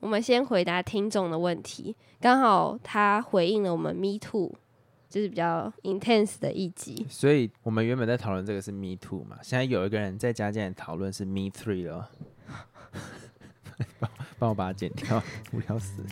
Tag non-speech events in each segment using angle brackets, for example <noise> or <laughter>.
我们先回答听众的问题，刚好他回应了我们 Me Too，就是比较 intense 的一集。所以我们原本在讨论这个是 Me Too 嘛，现在有一个人在加进来讨论是 Me Three 了，<laughs> 帮帮我把它剪掉，无聊死。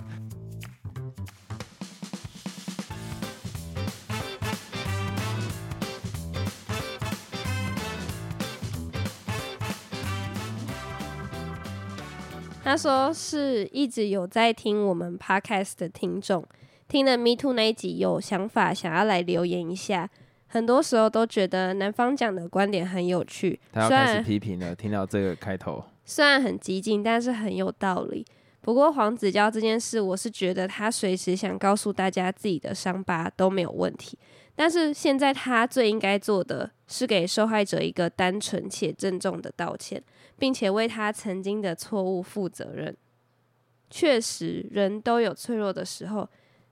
他说是一直有在听我们 podcast 的听众，听了 Me Too 那一集有想法，想要来留言一下。很多时候都觉得男方讲的观点很有趣，他要开始批评了，听到这个开头，虽然很激进，但是很有道理。不过黄子佼这件事，我是觉得他随时想告诉大家自己的伤疤都没有问题。但是现在他最应该做的是给受害者一个单纯且郑重的道歉，并且为他曾经的错误负责任。确实，人都有脆弱的时候，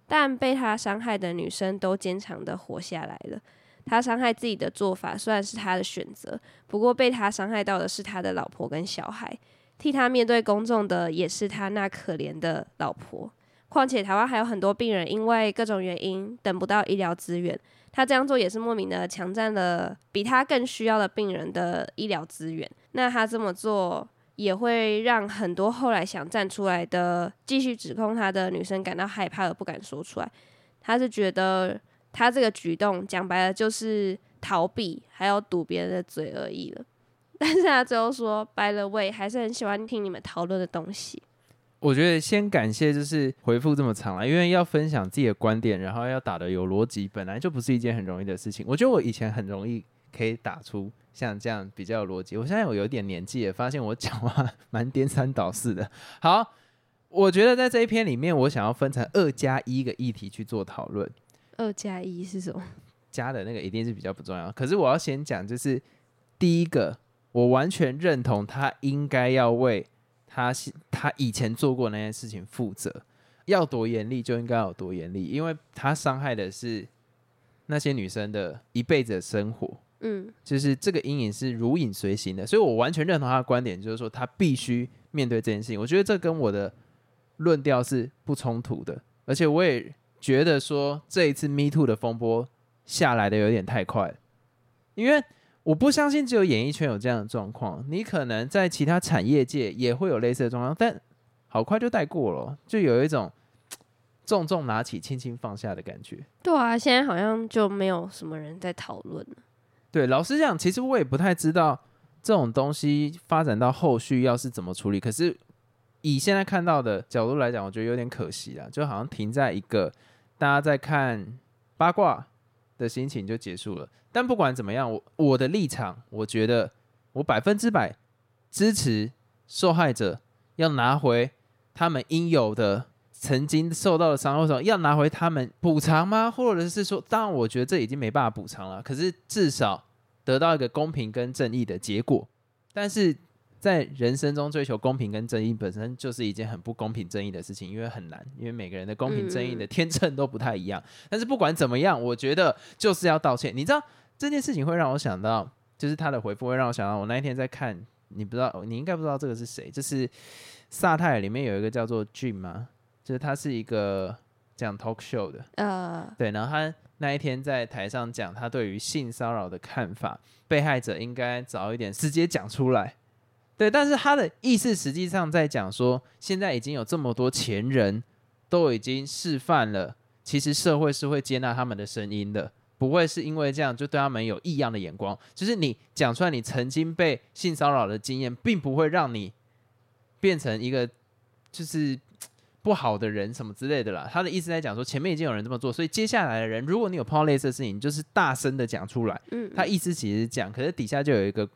但被他伤害的女生都坚强的活下来了。他伤害自己的做法虽然是他的选择，不过被他伤害到的是他的老婆跟小孩。替他面对公众的也是他那可怜的老婆。况且台湾还有很多病人因为各种原因等不到医疗资源，他这样做也是莫名的强占了比他更需要的病人的医疗资源。那他这么做也会让很多后来想站出来的继续指控他的女生感到害怕而不敢说出来。他是觉得他这个举动讲白了就是逃避，还有堵别人的嘴而已了。<laughs> 但是他最后说，by the way，还是很喜欢听你们讨论的东西。我觉得先感谢就是回复这么长了，因为要分享自己的观点，然后要打的有逻辑，本来就不是一件很容易的事情。我觉得我以前很容易可以打出像这样比较有逻辑，我现在我有点年纪也发现我讲话 <laughs> 蛮颠三倒四的。好，我觉得在这一篇里面，我想要分成二加一个议题去做讨论。二加一是什么？<laughs> 加的那个一定是比较不重要，可是我要先讲，就是第一个，我完全认同他应该要为他他以前做过那件事情负责，要多严厉就应该有多严厉，因为他伤害的是那些女生的一辈子的生活，嗯就是这个阴影是如影随形的，所以我完全认同他的观点，就是说他必须面对这件事情。我觉得这跟我的论调是不冲突的，而且我也觉得说这一次 Me Too 的风波下来的有点太快了，因为我不相信只有演艺圈有这样的状况，你可能在其他产业界也会有类似的状况，但好快就带过了，就有一种重重拿起、轻轻放下的感觉。对啊，现在好像就没有什么人在讨论了。对，老实讲，其实我也不太知道这种东西发展到后续要是怎么处理。可是以现在看到的角度来讲，我觉得有点可惜啊，就好像停在一个大家在看八卦的心情就结束了。但不管怎么样，我我的立场，我觉得我百分之百支持受害者要拿回他们应有的。曾经受到的伤，或者要拿回他们补偿吗？或者是说，当然，我觉得这已经没办法补偿了。可是至少得到一个公平跟正义的结果。但是在人生中追求公平跟正义本身就是一件很不公平正义的事情，因为很难，因为每个人的公平正义的天秤都不太一样。但是不管怎么样，我觉得就是要道歉。你知道这件事情会让我想到，就是他的回复会让我想到，我那一天在看，你不知道，你应该不知道这个是谁，就是萨泰尔里面有一个叫做 Jim 吗？就是他是一个讲 talk show 的，呃，对，然后他那一天在台上讲他对于性骚扰的看法，被害者应该早一点直接讲出来，对，但是他的意思实际上在讲说，现在已经有这么多前人都已经示范了，其实社会是会接纳他们的声音的，不会是因为这样就对他们有异样的眼光，就是你讲出来你曾经被性骚扰的经验，并不会让你变成一个就是。<tsk> 不好的人什么之类的啦，他的意思在讲说，前面已经有人这么做，所以接下来的人，如果你有碰到类似的事情，你就是大声的讲出来。嗯，他意思其实是讲，可是底下就有一个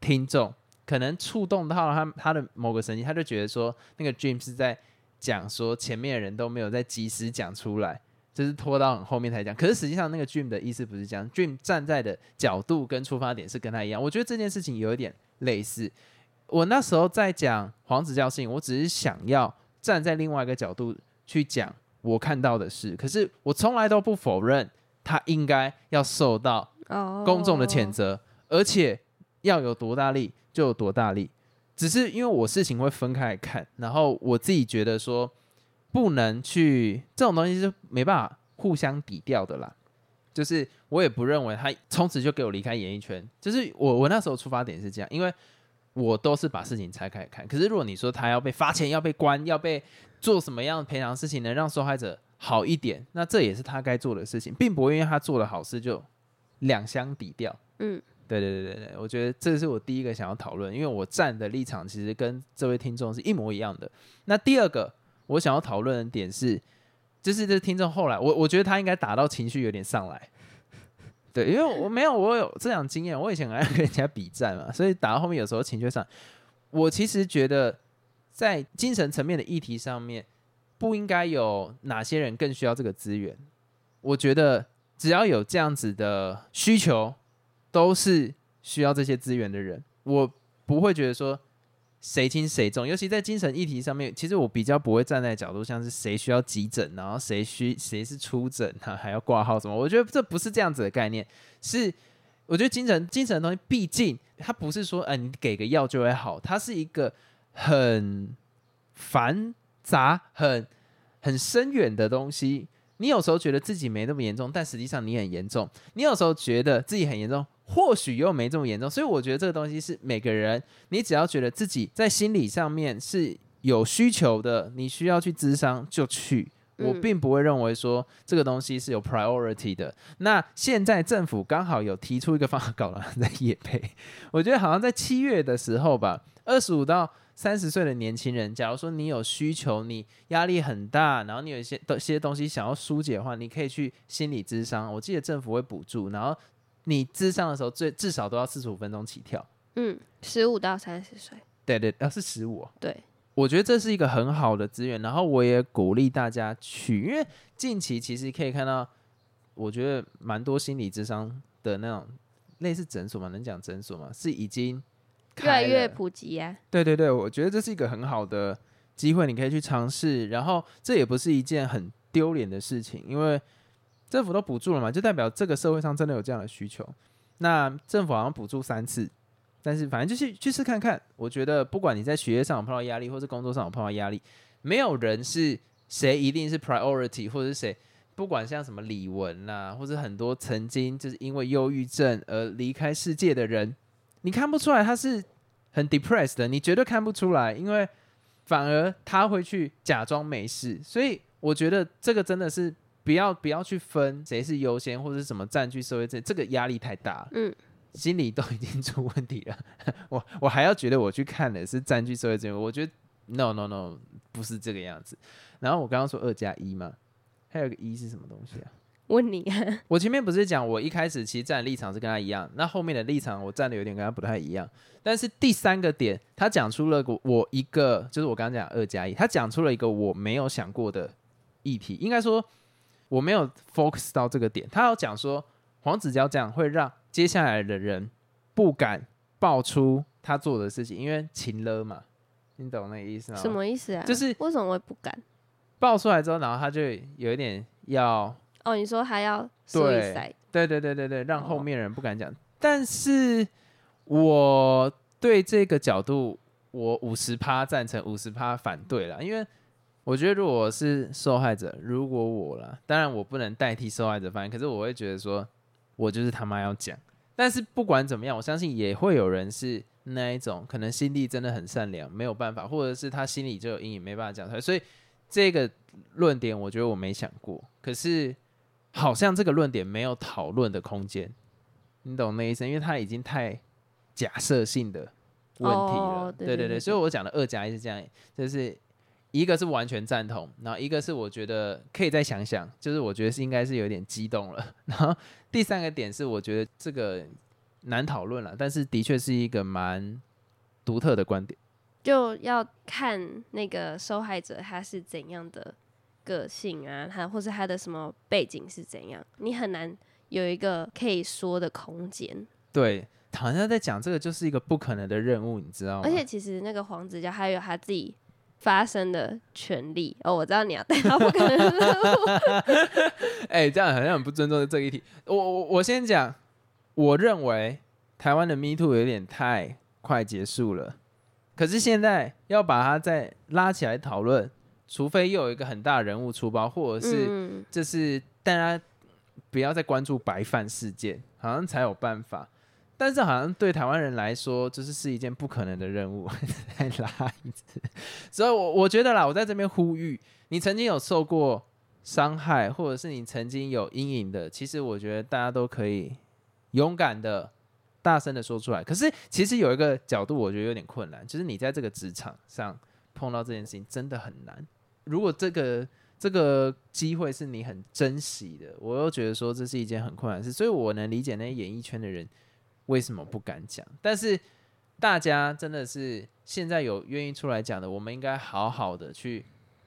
听众，可能触动到他他的某个神经，他就觉得说，那个 Dream 是在讲说前面的人都没有在及时讲出来，就是拖到很后面才讲。可是实际上那个 Dream 的意思不是这样，Dream 站在的角度跟出发点是跟他一样。我觉得这件事情有一点类似。我那时候在讲黄子教事情，我只是想要。站在另外一个角度去讲我看到的事，可是我从来都不否认他应该要受到公众的谴责，而且要有多大力就有多大力。只是因为我事情会分开来看，然后我自己觉得说不能去这种东西是没办法互相抵掉的啦。就是我也不认为他从此就给我离开演艺圈。就是我我那时候出发点是这样，因为我都是把事情拆开来看。可是如果你说他要被罚钱、要被关、要被做什么样的赔偿事情，能让受害者好一点，那这也是他该做的事情，并不会因为他做了好事就两相抵掉。嗯，对对对对对，我觉得这是我第一个想要讨论，因为我站的立场其实跟这位听众是一模一样的。那第二个我想要讨论的点是，就是这听众后来，我我觉得他应该打到情绪有点上来。对，因为我没有我有这样经验，我以前很爱跟人家比战嘛，所以打到后面有时候情绪上，我其实觉得在精神层面的议题上面，不应该有哪些人更需要这个资源。我觉得只要有这样子的需求。都是需要这些资源的人，我不会觉得说谁轻谁重，尤其在精神议题上面，其实我比较不会站在角度，像是谁需要急诊，然后谁需谁是出诊啊，还要挂号什么，我觉得这不是这样子的概念，是我觉得精神精神的东西，毕竟它不是说，呃，你给个药就会好，它是一个很繁杂、很很深远的东西。你有时候觉得自己没那么严重，但实际上你很严重；你有时候觉得自己很严重。或许又没这么严重，所以我觉得这个东西是每个人，你只要觉得自己在心理上面是有需求的，你需要去咨商就去。我并不会认为说这个东西是有 priority 的。那现在政府刚好有提出一个方案，搞了在夜配，我觉得好像在七月的时候吧，二十五到三十岁的年轻人，假如说你有需求，你压力很大，然后你有一些的些东西想要疏解的话，你可以去心理咨商。我记得政府会补助，然后。你智商的时候，最至少都要四十五分钟起跳。嗯，十五到三十岁。对对，要是十五。对，我觉得这是一个很好的资源，然后我也鼓励大家去，因为近期其实可以看到，我觉得蛮多心理智商的那种类似诊所嘛，能讲诊所嘛，是已经越来越普及呀。对对对，我觉得这是一个很好的机会，你可以去尝试，然后这也不是一件很丢脸的事情，因为。政府都补助了嘛，就代表这个社会上真的有这样的需求。那政府好像补助三次，但是反正就是去试看看。我觉得不管你在学业上有碰到压力，或是工作上有碰到压力，没有人是谁一定是 priority，或者是谁不管像什么李玟呐，或者很多曾经就是因为忧郁症而离开世界的人，你看不出来他是很 depressed 的，你绝对看不出来，因为反而他会去假装没事。所以我觉得这个真的是。不要不要去分谁是优先或者是什么占据社会这这个压力太大，嗯，心理都已经出问题了，我我还要觉得我去看的是占据社会资源，我觉得 no no no 不是这个样子。然后我刚刚说二加一嘛，还有个一是什么东西啊？<laughs> 问你，啊我前面不是讲我一开始其实站的立场是跟他一样，那后面的立场我站的有点跟他不太一样。但是第三个点，他讲出了我一个，就是我刚刚讲二加一，他讲出了一个我没有想过的议题，应该说。我没有 focus 到这个点，他要讲说黄子佼这样会让接下来的人不敢爆出他做的事情，因为情了嘛，你懂那个意思吗？什么意思啊？就是为什么会不敢爆出来之后，然后他就有一点要哦，你说还要对对对对对对，让后面人不敢讲。但是我对这个角度，我五十趴赞成，五十趴反对了，因为。我觉得如果是受害者，如果我了，当然我不能代替受害者发言，可是我会觉得说，我就是他妈要讲。但是不管怎么样，我相信也会有人是那一种，可能心地真的很善良，没有办法，或者是他心里就有阴影，没办法讲出来。所以这个论点，我觉得我没想过。可是好像这个论点没有讨论的空间，你懂那意思？因为他已经太假设性的问题了。对对对，所以我讲的二加一是这样，就是。一个是完全赞同，然后一个是我觉得可以再想想，就是我觉得是应该是有点激动了。<laughs> 然后第三个点是我觉得这个难讨论了，但是的确是一个蛮独特的观点。就要看那个受害者他是怎样的个性啊，他或是他的什么背景是怎样，你很难有一个可以说的空间。对，好像在讲这个就是一个不可能的任务，你知道吗？而且其实那个黄子佼还有他自己。发生的权利哦，我知道你要带他不可能。<laughs> 哎，这样好像很不尊重这一题。我我我先讲，我认为台湾的 Me Too 有点太快结束了。可是现在要把它再拉起来讨论，除非又有一个很大人物出包，或者是嗯，这是大家不要再关注白饭事件，好像才有办法。但是好像对台湾人来说，就是是一件不可能的任务。<laughs> 再拉一次，所以我我觉得啦，我在这边呼吁，你曾经有受过伤害，或者是你曾经有阴影的，其实我觉得大家都可以勇敢的、大声的说出来。可是其实有一个角度，我觉得有点困难，就是你在这个职场上碰到这件事情真的很难。如果这个这个机会是你很珍惜的，我又觉得说这是一件很困难的事，所以我能理解那些演艺圈的人为什么不敢讲。但是大家真的是现在有愿意出来讲的，我们应该好好的去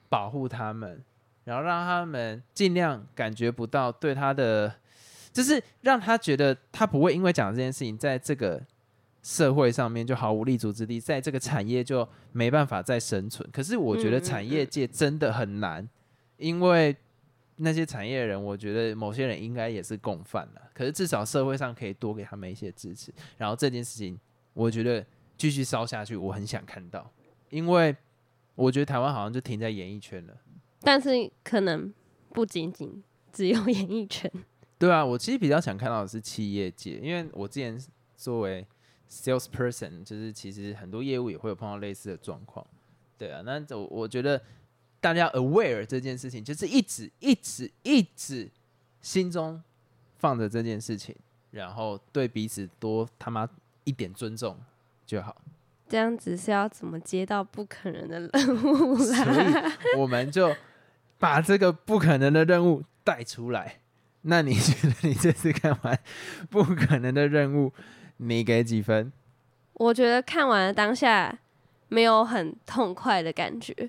保护他们，然后让他们尽量感觉不到对他的，就是让他觉得他不会因为讲这件事情，在这个社会上面就毫无立足之地，在这个产业就没办法再生存。可是我觉得产业界真的很难，因为那些产业人，我觉得某些人应该也是共犯了。可是至少社会上可以多给他们一些支持，然后这件事情，我觉得继续烧下去，我很想看到，因为我觉得台湾好像就停在演艺圈了。但是可能不仅仅只有 <laughs> 演艺圈，对啊，我其实比较想看到的是企业界，因为我之前作为 salesperson，就是其实很多业务也会有碰到类似的状况。对啊，那我我觉得大家 aware 这件事情，就是一直一直一直心中放着这件事情，然后对彼此多他妈一点尊重就好。这样子是要怎么接到不可能的任务 <laughs> 所啦？以我们就把这个不可能的任务带出来。那你觉得你这次看完不可能的任务，你给几分？我觉得看完了当下没有很痛快的感觉。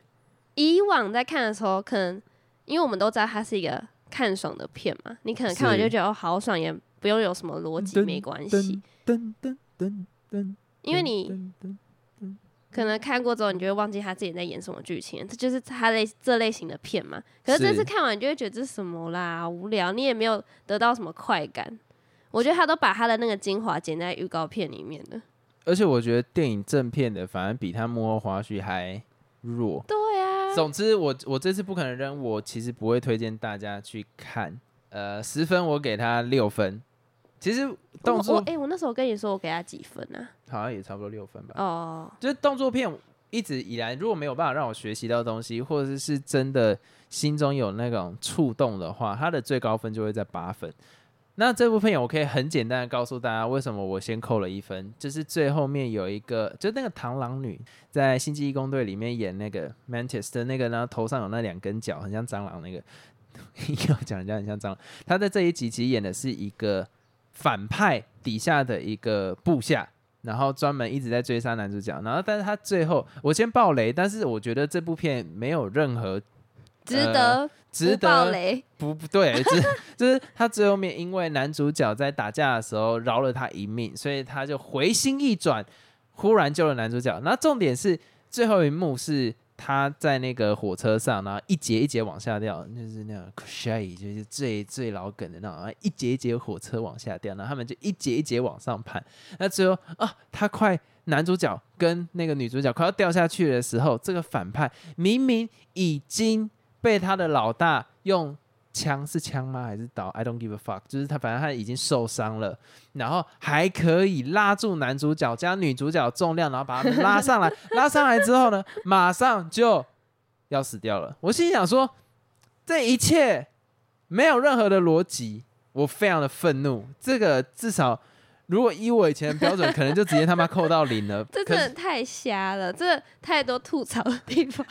以往在看的时候，可能因为我们都知道它是一个看爽的片嘛，你可能看完就觉得哦好爽，也不用有什么逻辑，没关系。噔噔噔噔，因为你可能看过之后，你就会忘记他自己在演什么剧情，这就是他类这类型的片嘛。可是这次看完，你就会觉得这是什么啦，无聊，你也没有得到什么快感。我觉得他都把他的那个精华剪在预告片里面了。而且我觉得电影正片的反而比他幕后花絮还弱。对啊，总之我，我这次不可能扔，我其实不会推荐大家去看。呃，十分我给他六分。其实动作哎、我那时候跟你说我给他几分啊？好像也差不多六分吧。哦，就是动作片一直以来，如果没有办法让我学习到东西，或者是是真的心中有那种触动的话，它的最高分就会在八分。那这部片我可以很简单的告诉大家，为什么我先扣了一分，就是最后面有一个，就那个螳螂女在《星际义工队》里面演那个 Mantis 的那个呢，头上有那两根角，很像蟑螂那个，<laughs> 要讲人家很像蟑螂。他在这一集其实演的是一个反派底下的一个部下，然后专门一直在追杀男主角，然后但是他最后我先爆雷，但是我觉得这部片没有任何值得值得雷。不不对，<laughs> 就是就是他最后面因为男主角在打架的时候饶了他一命，所以他就回心一转，忽然救了男主角。那重点是最后一幕是他在那个火车上，然后一节一节往下掉，就是那种 shy，就是最最老梗的那种，一节一节火车往下掉，然后他们就一节一节往上攀。那最后啊，他快男主角跟那个女主角快要掉下去的时候，这个反派明明已经被他的老大用枪是枪吗？还是刀？I don't give a fuck。就是他，反正他已经受伤了，然后还可以拉住男主角加女主角重量，然后把他们拉上来。<laughs> 拉上来之后呢，马上就要死掉了。我心想说，这一切没有任何的逻辑，我非常的愤怒。这个至少。如果依我以前的标准，可能就直接他妈扣到零了。这 <laughs> 可是真的太瞎了，这太多吐槽的地方。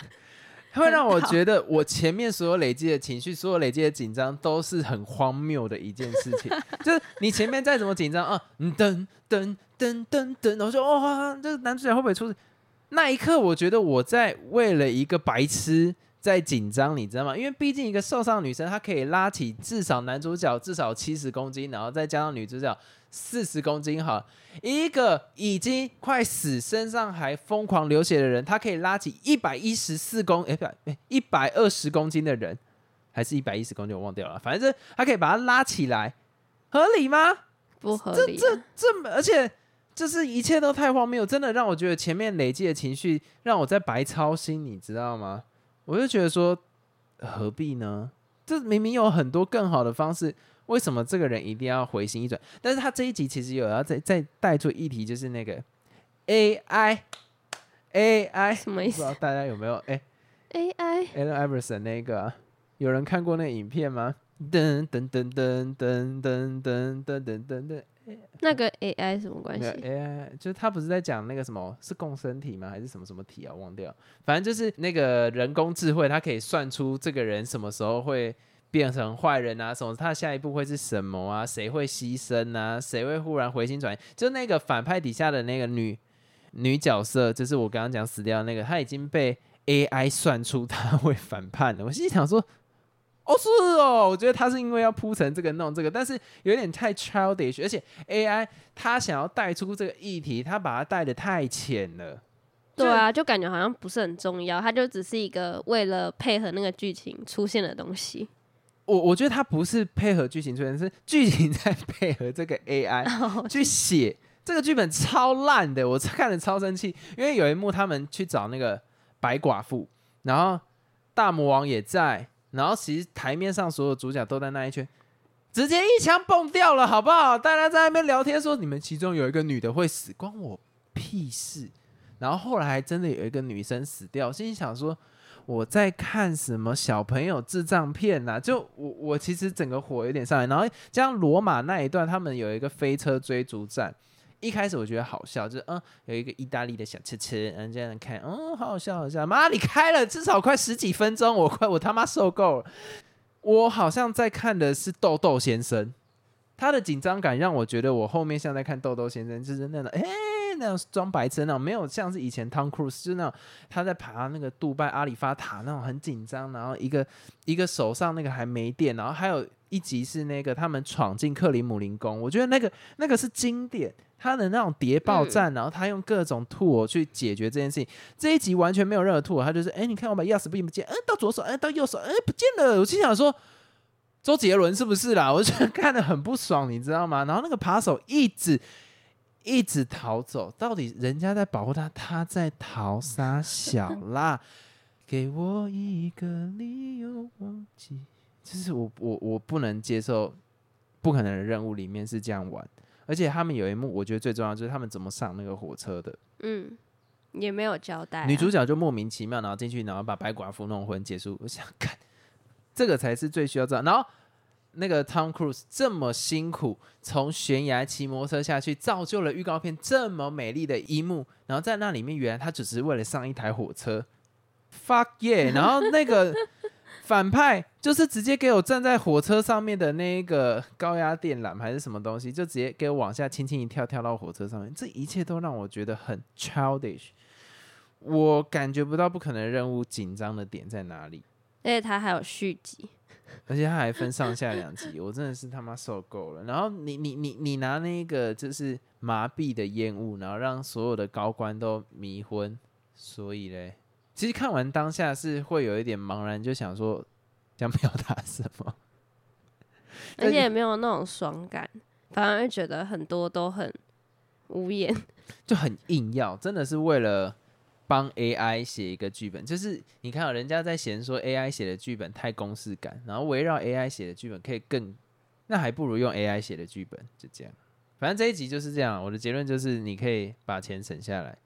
会让我觉得，我前面所有累积的情绪，所有累积的紧张，都是很荒谬的一件事情。就是你前面再怎么紧张啊，嗯噔噔噔噔噔，然后说哇，这个男主角会不会出事？那一刻，我觉得我在为了一个白痴在紧张，你知道吗？因为毕竟一个受伤的女生，她可以拉起至少男主角至少七十公斤，然后再加上女主角四十公斤，哈，一个已经快死、身上还疯狂流血的人，他可以拉起一百一十四公，哎、不，一百二十公斤的人，还是一百一十公斤，我忘掉了。反正他可以把他拉起来，合理吗？不合理、啊。这么，而且就是一切都太荒谬，真的让我觉得前面累积的情绪让我在白操心，你知道吗？我就觉得说何必呢？这明明有很多更好的方式，为什么这个人一定要回心一转？但是他这一集其实有要再再带出议题，就是那个 AI AI 什么意思不知道大家有没有哎、？AI Allen Iverson 那个啊、有人看过那个影片吗？噔噔噔噔噔噔噔噔噔噔噔，那个 AI 什么关系？AI，就是他不是在讲那个什么是共生体吗？还是什么什么体啊？忘掉，反正就是那个人工智慧，它可以算出这个人什么时候会变成坏人啊，什么他下一步会是什么啊？谁会牺牲啊？谁会忽然回心转意？就那个反派底下的那个女女角色，就是我刚刚讲死掉的那个，她已经被 AI 算出她会反叛了。我心里想说。哦，是哦，我觉得他是因为要铺成这个弄这个，但是有点太 childish，而且 AI 他想要带出这个议题，他把它带的太浅了。对啊，就感觉好像不是很重要，它就只是一个为了配合那个剧情出现的东西。我我觉得他不是配合剧情出现，是剧情在配合这个 AI <laughs> 去写这个剧本超烂的，我看了超生气。因为有一幕他们去找那个白寡妇，然后大魔王也在，然后其实台面上所有主角都在那一圈，直接一枪崩掉了，好不好？大家在那边聊天说你们其中有一个女的会死，关我屁事。然后后来还真的有一个女生死掉，心里想说。我在看什么小朋友智障片呐、就我我其实整个火有点上来，然后加上罗马那一段，他们有一个飞车追逐战，一开始我觉得好笑，就是嗯有一个意大利的小车车，嗯这样看，嗯好好笑好笑，妈你开了至少快十几分钟，我快我他妈受够了。我好像在看的是豆豆先生，他的紧张感让我觉得我后面像在看豆豆先生，就是那种哎、那样装白痴那种，没有像是以前 Tom Cruise 就那种他在爬那个杜拜阿里发塔那种很紧张，然后一个一个手上那个还没电，然后还有一集是那个他们闯进克里姆林宫，我觉得那个那个是经典，他的那种谍报战，然后他用各种 tool 去解决这件事情。这一集完全没有任何 tool，他就是哎、你看我把钥匙不不见，哎、到左手，哎、到右手，哎、不见了。我心想说。周杰伦是不是啦？我就觉得看得很不爽，你知道吗？然后那个扒手一直一直逃走，到底人家在保护他，他在逃杀小啦。<laughs> 给我一个理由忘记，就是我我我不能接受不可能的任务里面是这样玩，而且他们有一幕我觉得最重要就是他们怎么上那个火车的，嗯，也没有交代啊、女主角就莫名其妙然后进去，然后把白寡妇弄昏结束。我想看这个才是最需要知道。然后那个 Tom Cruise 这么辛苦从悬崖骑摩托车下去，造就了预告片这么美丽的一幕，然后在那里面原来他只是为了上一台火车，fuck yeah！<laughs> 然后那个反派就是直接给我站在火车上面的那一个高压电缆还是什么东西，就直接给我往下轻轻一跳，跳到火车上面，这一切都让我觉得很 childish。我感觉不到不可能任务紧张的点在哪里，而且它还有续集，而且它还分上下两集，我真的是他妈受够了。然后你你你你拿那个就是麻痹的烟雾，然后让所有的高官都迷昏，所以嘞，其实看完当下是会有一点茫然，就想说想表达什么。<laughs> 而且也没有那种爽感，反而会觉得很多都很无言。<laughs> 就很硬要，真的是为了帮 AI 写一个剧本。就是你看、哦，人家在嫌说 AI 写的剧本太公式感，然后围绕 AI 写的剧本可以更，那还不如用 AI 写的剧本，就这样。反正这一集就是这样，我的结论就是你可以把钱省下来，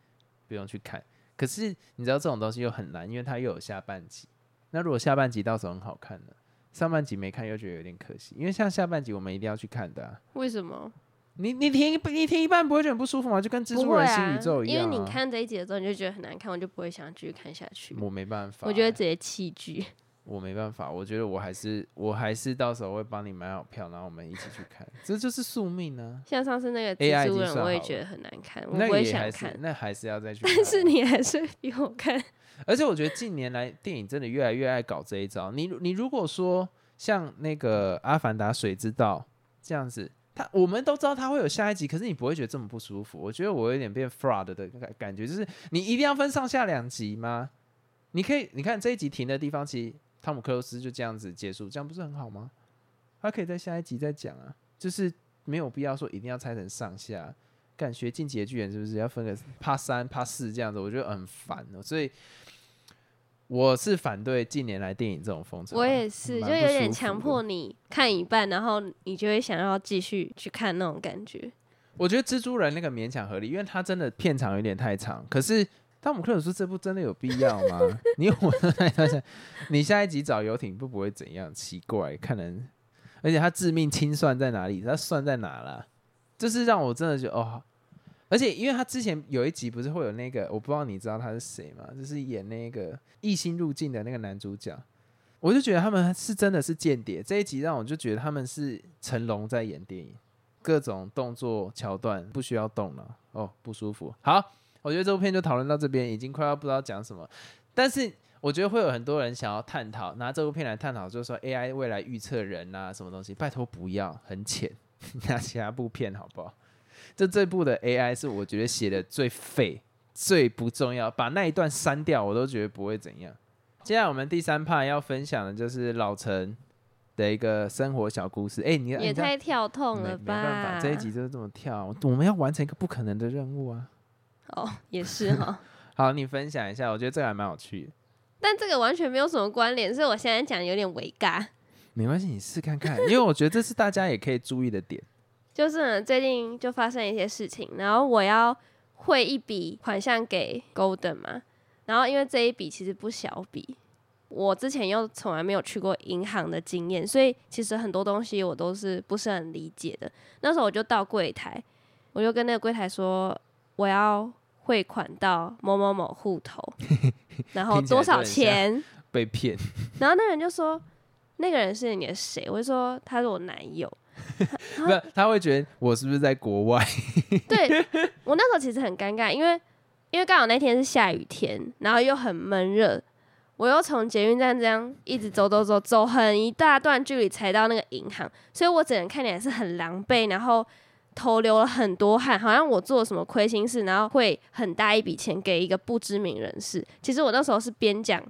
不用去看。可是你知道这种东西又很难，因为它又有下半集。那如果下半集到时候很好看呢？上半集没看又觉得有点可惜，因为像下半集我们一定要去看的、啊。为什么？你你听一你听一半不会觉得很不舒服吗？就跟蜘蛛人新啊宇宙，一样、啊。因为你看这一集的时候，你就觉得很难看，我就不会想继续看下去。我没办法欸、我觉得直接弃剧。我没办法，我觉得我还是我还是到时候会帮你买好票，然后我们一起去看，这就是宿命呢、像上次那个蜘蛛人，我也觉得很难看，我也想看。那还是要再 <laughs> 去看。但是你还是比我看。而且我觉得近年来电影真的越来越爱搞这一招。你你如果说像那个《阿凡达：水之道》这样子，他我们都知道他会有下一集，可是你不会觉得这么不舒服。我觉得我有点变 fraud 的感感觉，就是你一定要分上下两集吗？你可以，你看这一集停的地方，其实汤姆克鲁斯就这样子结束，这样不是很好吗？他可以在下一集再讲啊，就是没有必要说一定要拆成上下。感觉进击的巨人是不是要分个怕三怕四这样子？我觉得很烦哦，所以我是反对近年来电影这种风潮。我也是，就有点强迫你看一半，然后你就会想要继续去看那种感觉。我觉得蜘蛛人那个勉强合理，因为它真的片长有点太长。可是汤姆克鲁斯这部真的有必要吗？<laughs> 你有我的那段想，你下一集找游艇不不会怎样？奇怪，看人，而且他致命清算在哪里？他算在哪啦？就是让我真的觉得哦，而且因为他之前有一集不是会有那个，我不知道你知道他是谁吗？就是演那个异星入境的那个男主角，我就觉得他们是真的是间谍。这一集让我就觉得他们是成龙在演电影。各种动作桥段不需要动了哦，不舒服。好，我觉得这部片就讨论到这边，已经快要不知道讲什么。但是我觉得会有很多人想要探讨，拿这部片来探讨，就是说 AI 未来预测人啊，什么东西？拜托不要，很浅，<laughs> 拿其他部片好不好？就这部的 AI 是我觉得写的最废、最不重要，把那一段删掉，我都觉得不会怎样。接下来我们第三 part 要分享的就是老陈的一个生活小故事。哎、你也太跳痛没了没办法，吧？这一集就是这么跳，我们要完成一个不可能的任务啊！哦，也是哈。<laughs> 好，你分享一下，我觉得这个还蛮有趣的。<laughs> 但这个完全没有什么关联，所以我现在讲有点违尬。没关系，你试看看，因为我觉得这是大家也可以注意的点。就是呢，最近就发生一些事情，然后我要汇一笔款项给 Golden 嘛，然后因为这一笔其实不小笔，我之前又从来没有去过银行的经验，所以其实很多东西我都是不是很理解的。那时候我就到柜台，我就跟那个柜台说我要汇款到某某某户头，<laughs> 然后多少钱？被骗，然后那个人就说那个人是你的谁？我就说他是我男友。<laughs> 不是他会觉得我是不是在国外？<laughs> 对我那时候其实很尴尬，因为因为刚好那天是下雨天，然后又很闷热，我又从捷运站这样一直走走走走很一大段距离才到那个银行，所以我整个看起来是很狼狈，然后头流了很多汗，好像我做了什么亏心事，然后会很大一笔钱给一个不知名人士。其实我那时候是边讲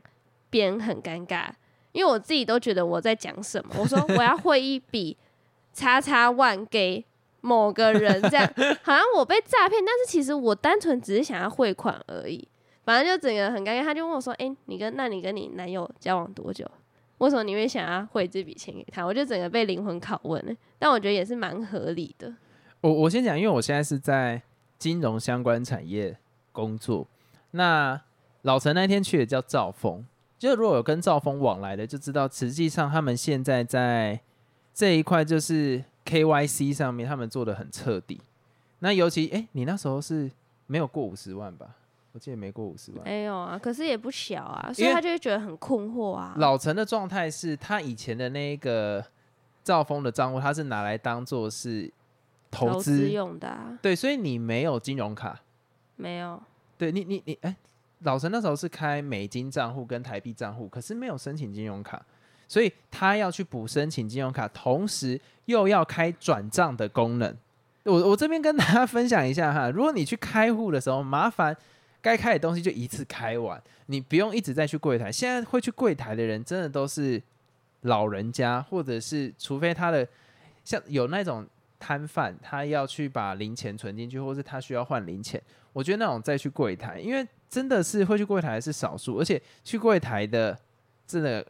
边很尴尬，因为我自己都觉得我在讲什么。我说我要汇一笔叉叉万给某个人，这样好像我被诈骗，但是其实我单纯只是想要汇款而已。反正就整个很尴尬，他就问我说：“哎、你跟那你跟你男友交往多久？为什么你会想要汇这笔钱给他？”我就整个被灵魂拷问了，但我觉得也是蛮合理的。我我先讲，因为我现在是在金融相关产业工作。那老陈那天去的叫赵峰，就如果有跟赵峰往来的，就知道实际上他们现在在这一块就是 KYC 上面，他们做的很彻底。那尤其哎、你那时候是没有过五十万吧？我记得没过五十万。没有啊，可是也不小啊，所以他就会觉得很困惑啊。老陈的状态是他以前的那个兆丰的账户，他是拿来当做是投投资用的、啊、对，所以你没有金融卡。没有，对你，你你，哎、老陈那时候是开美金账户跟台币账户，可是没有申请金融卡，所以他要去补申请信用卡，同时又要开转账的功能。我我这边跟大家分享一下哈，<laughs> 如果你去开户的时候，麻烦该开的东西就一次开完，你不用一直再去柜台。现在会去柜台的人，真的都是老人家，或者是除非他的像有那种摊贩，他要去把零钱存进去，或是他需要换零钱。我觉得那种再去柜台，因为真的是会去柜台是少数，而且去柜台的真的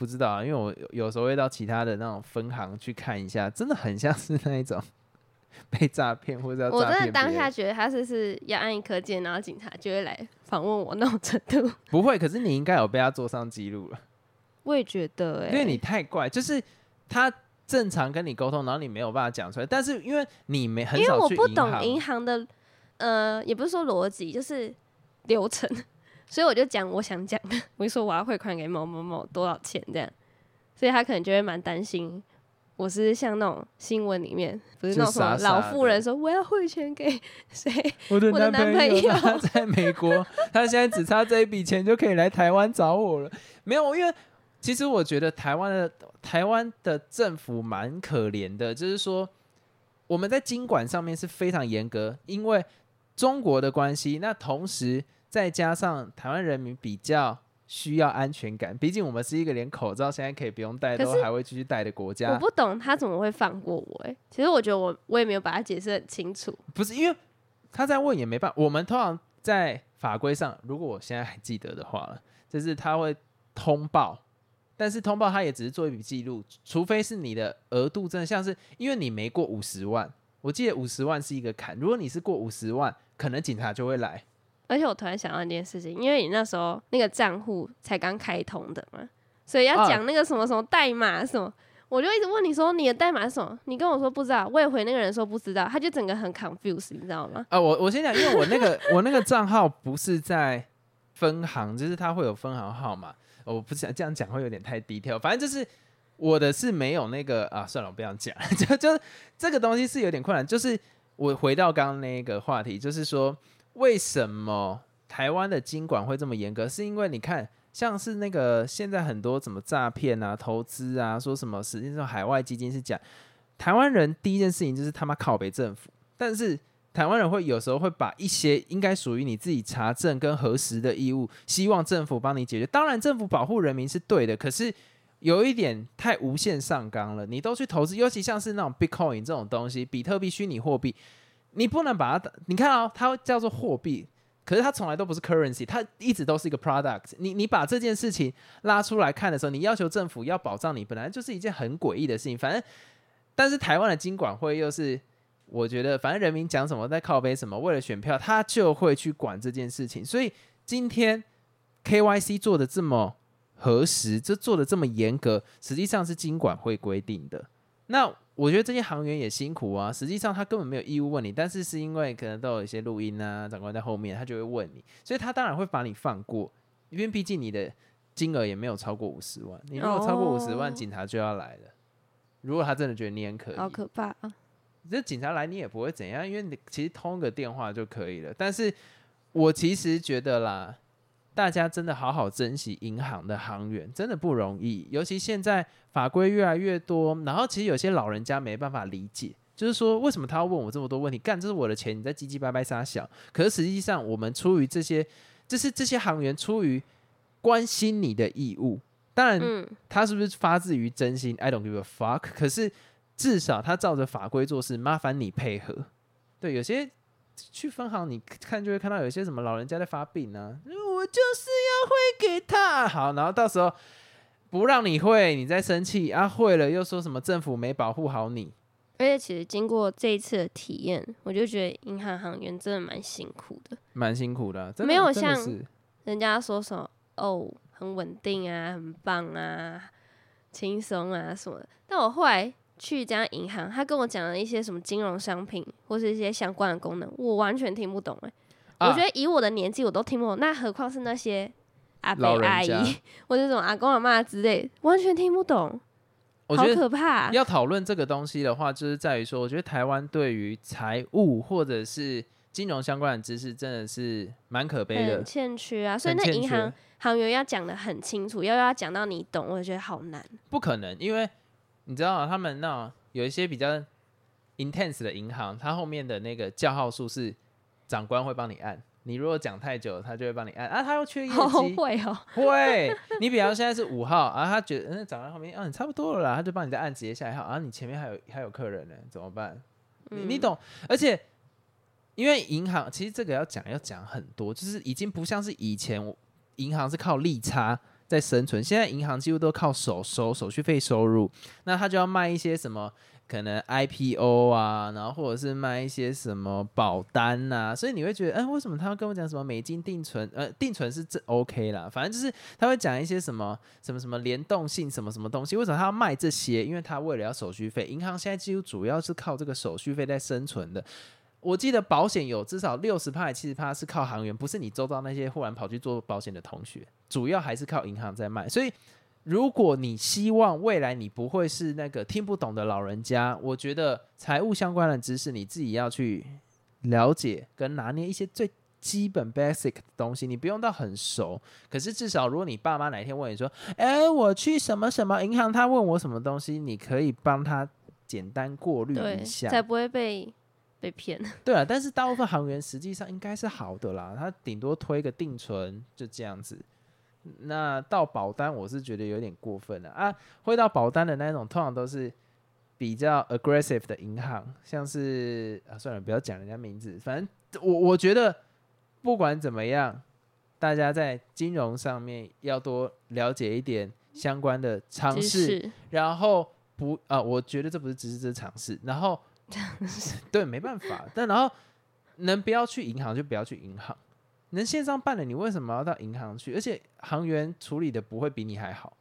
不知道啊，因为我有有时候会到其他的那种分行去看一下，真的很像是那一种 <laughs> 被诈骗或者要我真的。当下觉得他是是要按一颗键，然后警察就会来访问我那种程度。<laughs> 不会，可是你应该有被他做上记录了，我也觉得、欸，因为你太怪，就是他正常跟你沟通，然后你没有办法讲出来，但是因为你没很因为少去银我不懂行银行的，呃，也不是说逻辑，就是流程，所以我就讲我想讲的，<laughs> 我就说我要汇款给某某某多少钱这样，所以他可能就会蛮担心。我是像那种新闻里面，不是那种老妇人说我要汇钱给谁，<laughs> 我的男朋朋友 <laughs> 他在美国，他现在只差这一笔钱就可以来台湾找我了。没有，因为其实我觉得台湾的台湾的政府蛮可怜的，就是说我们在经管上面是非常严格，因为中国的关系，那同时再加上台湾人民比较。需要安全感，毕竟我们是一个连口罩现在可以不用戴都还会继续戴的国家。我不懂他怎么会放过我、欸。其实我觉得我我也没有把它解释很清楚。不是因为他在问也没办法。我们通常在法规上，如果我现在还记得的话了，就是他会通报，但是通报他也只是做一笔记录，除非是你的额度真的像是因为你没过五十万，我记得五十万是一个坎，如果你是过五十万，可能警察就会来。而且我突然想到一件事情，因为你那时候那个账户才刚开通的嘛，所以要讲那个什么什么代码什么，我就一直问你说你的代码是什么，你跟我说不知道，我也回那个人说不知道，他就整个很 confused，你知道吗？啊，我我先讲，因为我那个我那个账号不是在分行，就是它会有分行号码，我不想这样讲会有点太低调，反正就是我的是没有那个啊，算了，我不想讲，<laughs> 就就这个东西是有点困难，就是我回到刚刚那个话题，就是说。为什么台湾的监管会这么严格？是因为你看，像是那个现在很多什么诈骗啊、投资啊，说什么实际上海外基金是假台湾人第一件事情就是他妈靠北政府，但是台湾人会有时候会把一些应该属于你自己查证跟核实的义务，希望政府帮你解决。当然，政府保护人民是对的，可是有一点太无限上纲了。你都去投资，尤其像是那种 Bitcoin 这种东西，比特币、虚拟货币。你不能把它，你看啊，它叫做货币，可是它从来都不是 currency，它一直都是一个 product。你你把这件事情拉出来看的时候，你要求政府要保障你，本来就是一件很诡异的事情。反正，但是台湾的经管会又是，我觉得反正人民讲什么在靠背什么，为了选票，他就会去管这件事情。所以今天 KYC 做的这么核实，这做的这么严格，实际上是经管会规定的。那我觉得这些行员也辛苦啊，实际上他根本没有义务问你，但是是因为可能都有一些录音啊，长官在后面，他就会问你，所以他当然会把你放过，因为毕竟你的金额也没有超过五十万，你如果超过五十万，警察就要来了。如果他真的觉得你很可疑，好可怕啊！这警察来你也不会怎样，因为你其实通个电话就可以了。但是我其实觉得啦。大家真的好好珍惜银行的行员，真的不容易。尤其现在法规越来越多，然后其实有些老人家没办法理解，就是说为什么他要问我这么多问题？干，这是我的钱，你在唧唧歪歪撒小。可是实际上，我们出于这些，这是这些行员出于关心你的义务。当然，他是不是发自于真心？I don't give a fuck。可是至少他照着法规做事，麻烦你配合。对，有些。去分行，你看就会看到有些什么老人家在发病呢？我就是要汇给他，好，然后到时候不让你汇，你再生气啊，汇了又说什么政府没保护好你。而且其实经过这一次的体验，我就觉得银行行员真的蛮辛苦的，蛮辛苦的，没有像人家说什么哦，很稳定啊，很棒啊，轻松啊什么的。但我后来。去一家银行，他跟我讲了一些什么金融商品或是一些相关的功能，我完全听不懂哎。我觉得以我的年纪，我都听不懂，那何况是那些阿伯阿姨 <laughs> 或者这种阿公阿妈之类，完全听不懂。好可怕！要讨论这个东西的话，就是在于说，我觉得台湾对于财务或者是金融相关的知识，真的是蛮可悲的，欠缺啊。所以那银行行员要讲的很清楚，要要讲到你懂，我觉得好难。不可能，因为。你知道他们那有一些比较 intense 的银行，它后面的那个叫号数是长官会帮你按。你如果讲太久，他就会帮你按啊。他又缺业绩，<laughs> 会哦，会。你比方现在是五号，啊，他觉得嗯长官后面啊你差不多了啦，他就帮你再按直接下一号啊。你前面还有还有客人呢，怎么办？你你懂？而且因为银行其实这个要讲要讲很多，就是已经不像是以前银行是靠利差。在生存，现在银行几乎都靠手收手续费收入，那他就要卖一些什么可能 IPO 啊，然后或者是卖一些什么保单呐，所以你会觉得，哎，为什么他要跟我讲什么美金定存？呃，定存是这 OK 啦，反正就是他会讲一些什么什么什么联动性什么什么东西，为什么他要卖这些？因为他为了要手续费，银行现在几乎主要是靠这个手续费在生存的。我记得保险有至少六十趴、七十趴是靠行员，不是你周遭那些忽然跑去做保险的同学，主要还是靠银行在卖。所以，如果你希望未来你不会是那个听不懂的老人家，我觉得财务相关的知识你自己要去了解跟拿捏一些最基本 basic 的东西，你不用到很熟。可是至少，如果你爸妈哪一天问你说：“哎，我去什么什么银行，他问我什么东西，你可以帮他简单过滤一下，才不会被。”被骗 <laughs> 对啊，但是大部分行员实际上应该是好的啦，他顶多推个定存就这样子。那到保单，我是觉得有点过分了啊！会到保单的那种，通常都是比较 aggressive 的银行，像是啊，算了，不要讲人家名字，反正我我觉得不管怎么样，大家在金融上面要多了解一点相关的常知识，然后不啊、我觉得这不是知识，这是常识。然后对，没办法，但然后能不要去银行就不要去银行，能线上办的你为什么要到银行去？而且行员处理的不会比你还好。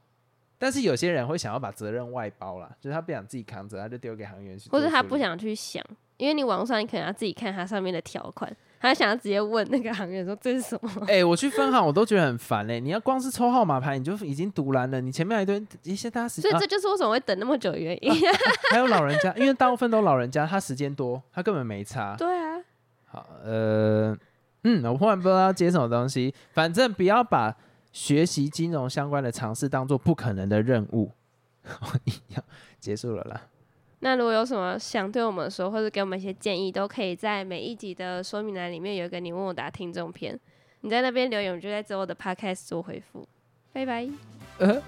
但是有些人会想要把责任外包啦，就是他不想自己扛责，他就丢给行员去，或者他不。想去想，因为你网上你可能要自己看它上面的条款，他想要直接问那个行员说这是什么？哎、我去分行我都觉得很烦嘞、你要光是抽号码牌你就已经堵拦了，你前面还堆一些大家时啊所以这就是为什么会等那么久的原因。还有老人家，因为大部分都老人家，他时间多，他根本没差。<laughs> 对啊，好，呃，嗯，我忽然不知道要接什么东西，反正不要把学习金融相关的尝试当做不可能的任务。<laughs> 一样结束了啦。那如果有什么想对我们说，或者给我们一些建议，都可以在每一集的说明栏里面有一个你问我答听众篇，你在那边留言，我就在之后的 podcast 做回复。拜拜。呃。